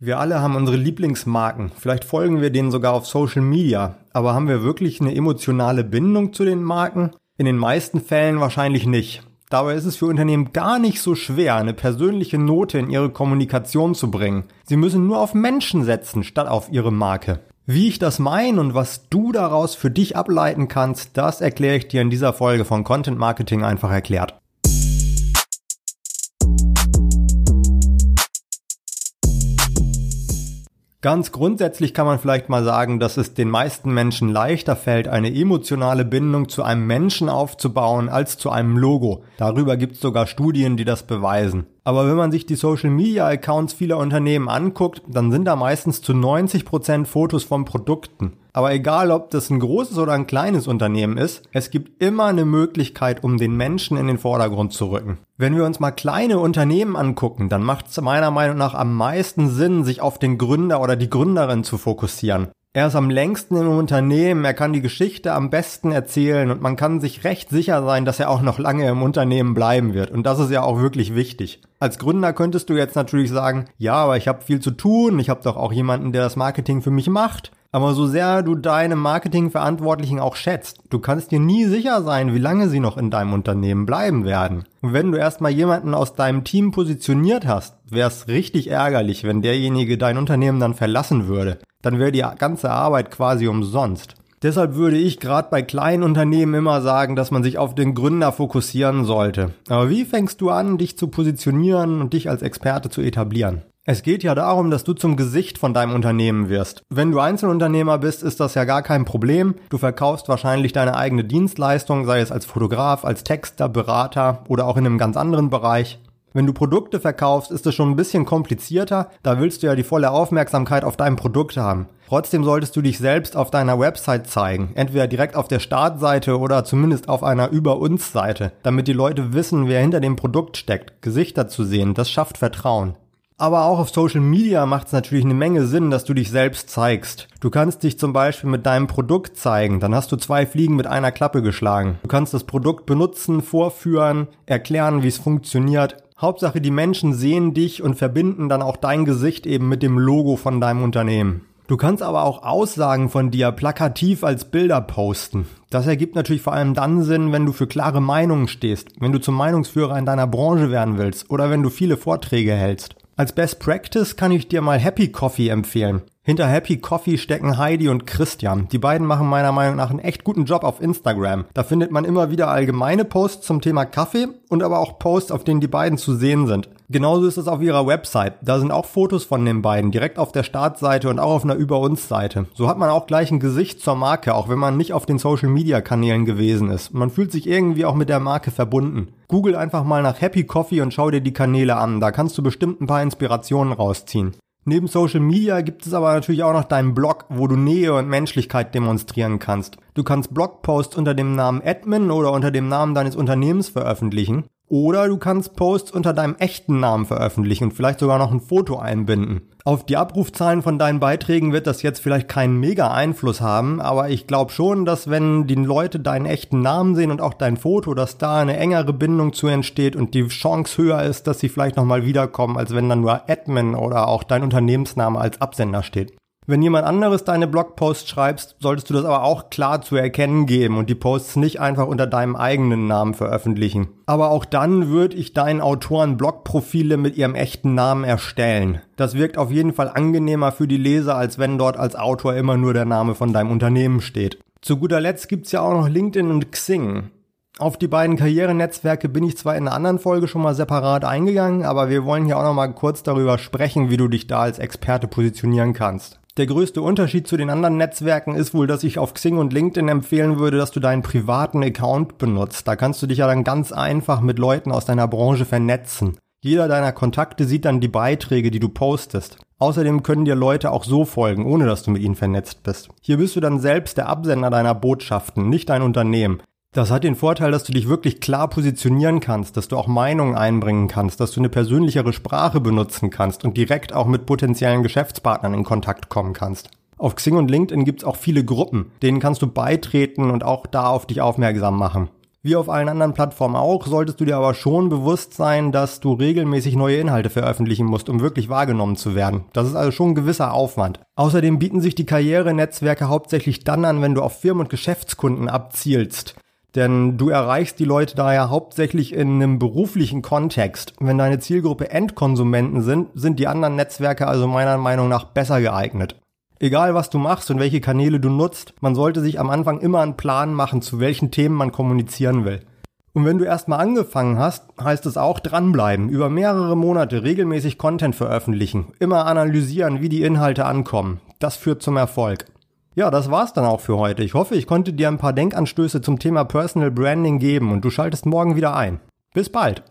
Wir alle haben unsere Lieblingsmarken. Vielleicht folgen wir denen sogar auf Social Media. Aber haben wir wirklich eine emotionale Bindung zu den Marken? In den meisten Fällen wahrscheinlich nicht. Dabei ist es für Unternehmen gar nicht so schwer, eine persönliche Note in ihre Kommunikation zu bringen. Sie müssen nur auf Menschen setzen, statt auf ihre Marke. Wie ich das meine und was du daraus für dich ableiten kannst, das erkläre ich dir in dieser Folge von Content Marketing einfach erklärt. Ganz grundsätzlich kann man vielleicht mal sagen, dass es den meisten Menschen leichter fällt, eine emotionale Bindung zu einem Menschen aufzubauen als zu einem Logo. Darüber gibt es sogar Studien, die das beweisen. Aber wenn man sich die Social Media Accounts vieler Unternehmen anguckt, dann sind da meistens zu 90 Prozent Fotos von Produkten. Aber egal, ob das ein großes oder ein kleines Unternehmen ist, es gibt immer eine Möglichkeit, um den Menschen in den Vordergrund zu rücken. Wenn wir uns mal kleine Unternehmen angucken, dann macht es meiner Meinung nach am meisten Sinn, sich auf den Gründer oder die Gründerin zu fokussieren. Er ist am längsten im Unternehmen, er kann die Geschichte am besten erzählen und man kann sich recht sicher sein, dass er auch noch lange im Unternehmen bleiben wird. Und das ist ja auch wirklich wichtig. Als Gründer könntest du jetzt natürlich sagen, ja, aber ich habe viel zu tun, ich habe doch auch jemanden, der das Marketing für mich macht. Aber so sehr du deine Marketingverantwortlichen auch schätzt, du kannst dir nie sicher sein, wie lange sie noch in deinem Unternehmen bleiben werden. Und wenn du erstmal jemanden aus deinem Team positioniert hast, wäre es richtig ärgerlich, wenn derjenige dein Unternehmen dann verlassen würde. Dann wäre die ganze Arbeit quasi umsonst. Deshalb würde ich gerade bei kleinen Unternehmen immer sagen, dass man sich auf den Gründer fokussieren sollte. Aber wie fängst du an, dich zu positionieren und dich als Experte zu etablieren? Es geht ja darum, dass du zum Gesicht von deinem Unternehmen wirst. Wenn du Einzelunternehmer bist, ist das ja gar kein Problem. Du verkaufst wahrscheinlich deine eigene Dienstleistung, sei es als Fotograf, als Texter, Berater oder auch in einem ganz anderen Bereich. Wenn du Produkte verkaufst, ist es schon ein bisschen komplizierter. Da willst du ja die volle Aufmerksamkeit auf deinem Produkt haben. Trotzdem solltest du dich selbst auf deiner Website zeigen. Entweder direkt auf der Startseite oder zumindest auf einer Über uns Seite, damit die Leute wissen, wer hinter dem Produkt steckt. Gesichter zu sehen, das schafft Vertrauen. Aber auch auf Social Media macht es natürlich eine Menge Sinn, dass du dich selbst zeigst. Du kannst dich zum Beispiel mit deinem Produkt zeigen, dann hast du zwei Fliegen mit einer Klappe geschlagen. Du kannst das Produkt benutzen, vorführen, erklären, wie es funktioniert. Hauptsache, die Menschen sehen dich und verbinden dann auch dein Gesicht eben mit dem Logo von deinem Unternehmen. Du kannst aber auch Aussagen von dir plakativ als Bilder posten. Das ergibt natürlich vor allem dann Sinn, wenn du für klare Meinungen stehst, wenn du zum Meinungsführer in deiner Branche werden willst oder wenn du viele Vorträge hältst. Als Best Practice kann ich dir mal Happy Coffee empfehlen. Hinter Happy Coffee stecken Heidi und Christian. Die beiden machen meiner Meinung nach einen echt guten Job auf Instagram. Da findet man immer wieder allgemeine Posts zum Thema Kaffee und aber auch Posts, auf denen die beiden zu sehen sind. Genauso ist es auf ihrer Website. Da sind auch Fotos von den beiden direkt auf der Startseite und auch auf einer Über uns Seite. So hat man auch gleich ein Gesicht zur Marke, auch wenn man nicht auf den Social Media Kanälen gewesen ist. Man fühlt sich irgendwie auch mit der Marke verbunden. Google einfach mal nach Happy Coffee und schau dir die Kanäle an. Da kannst du bestimmt ein paar Inspirationen rausziehen. Neben Social Media gibt es aber natürlich auch noch deinen Blog, wo du Nähe und Menschlichkeit demonstrieren kannst. Du kannst Blogposts unter dem Namen Admin oder unter dem Namen deines Unternehmens veröffentlichen. Oder du kannst Posts unter deinem echten Namen veröffentlichen und vielleicht sogar noch ein Foto einbinden. Auf die Abrufzahlen von deinen Beiträgen wird das jetzt vielleicht keinen mega Einfluss haben, aber ich glaube schon, dass wenn die Leute deinen echten Namen sehen und auch dein Foto, dass da eine engere Bindung zu entsteht und die Chance höher ist, dass sie vielleicht nochmal wiederkommen, als wenn dann nur Admin oder auch dein Unternehmensname als Absender steht. Wenn jemand anderes deine Blogposts schreibst, solltest du das aber auch klar zu erkennen geben und die Posts nicht einfach unter deinem eigenen Namen veröffentlichen. Aber auch dann würde ich deinen Autoren Blogprofile mit ihrem echten Namen erstellen. Das wirkt auf jeden Fall angenehmer für die Leser, als wenn dort als Autor immer nur der Name von deinem Unternehmen steht. Zu guter Letzt gibt's ja auch noch LinkedIn und Xing. Auf die beiden Karrierenetzwerke bin ich zwar in einer anderen Folge schon mal separat eingegangen, aber wir wollen hier auch noch mal kurz darüber sprechen, wie du dich da als Experte positionieren kannst. Der größte Unterschied zu den anderen Netzwerken ist wohl, dass ich auf Xing und LinkedIn empfehlen würde, dass du deinen privaten Account benutzt. Da kannst du dich ja dann ganz einfach mit Leuten aus deiner Branche vernetzen. Jeder deiner Kontakte sieht dann die Beiträge, die du postest. Außerdem können dir Leute auch so folgen, ohne dass du mit ihnen vernetzt bist. Hier bist du dann selbst der Absender deiner Botschaften, nicht dein Unternehmen. Das hat den Vorteil, dass du dich wirklich klar positionieren kannst, dass du auch Meinungen einbringen kannst, dass du eine persönlichere Sprache benutzen kannst und direkt auch mit potenziellen Geschäftspartnern in Kontakt kommen kannst. Auf Xing und LinkedIn gibt's auch viele Gruppen, denen kannst du beitreten und auch da auf dich aufmerksam machen. Wie auf allen anderen Plattformen auch, solltest du dir aber schon bewusst sein, dass du regelmäßig neue Inhalte veröffentlichen musst, um wirklich wahrgenommen zu werden. Das ist also schon ein gewisser Aufwand. Außerdem bieten sich die Karrierenetzwerke hauptsächlich dann an, wenn du auf Firmen und Geschäftskunden abzielst. Denn du erreichst die Leute daher hauptsächlich in einem beruflichen Kontext. Wenn deine Zielgruppe Endkonsumenten sind, sind die anderen Netzwerke also meiner Meinung nach besser geeignet. Egal was du machst und welche Kanäle du nutzt, man sollte sich am Anfang immer einen Plan machen, zu welchen Themen man kommunizieren will. Und wenn du erstmal angefangen hast, heißt es auch dranbleiben, über mehrere Monate regelmäßig Content veröffentlichen, immer analysieren, wie die Inhalte ankommen. Das führt zum Erfolg. Ja, das war's dann auch für heute. Ich hoffe, ich konnte dir ein paar Denkanstöße zum Thema Personal Branding geben und du schaltest morgen wieder ein. Bis bald!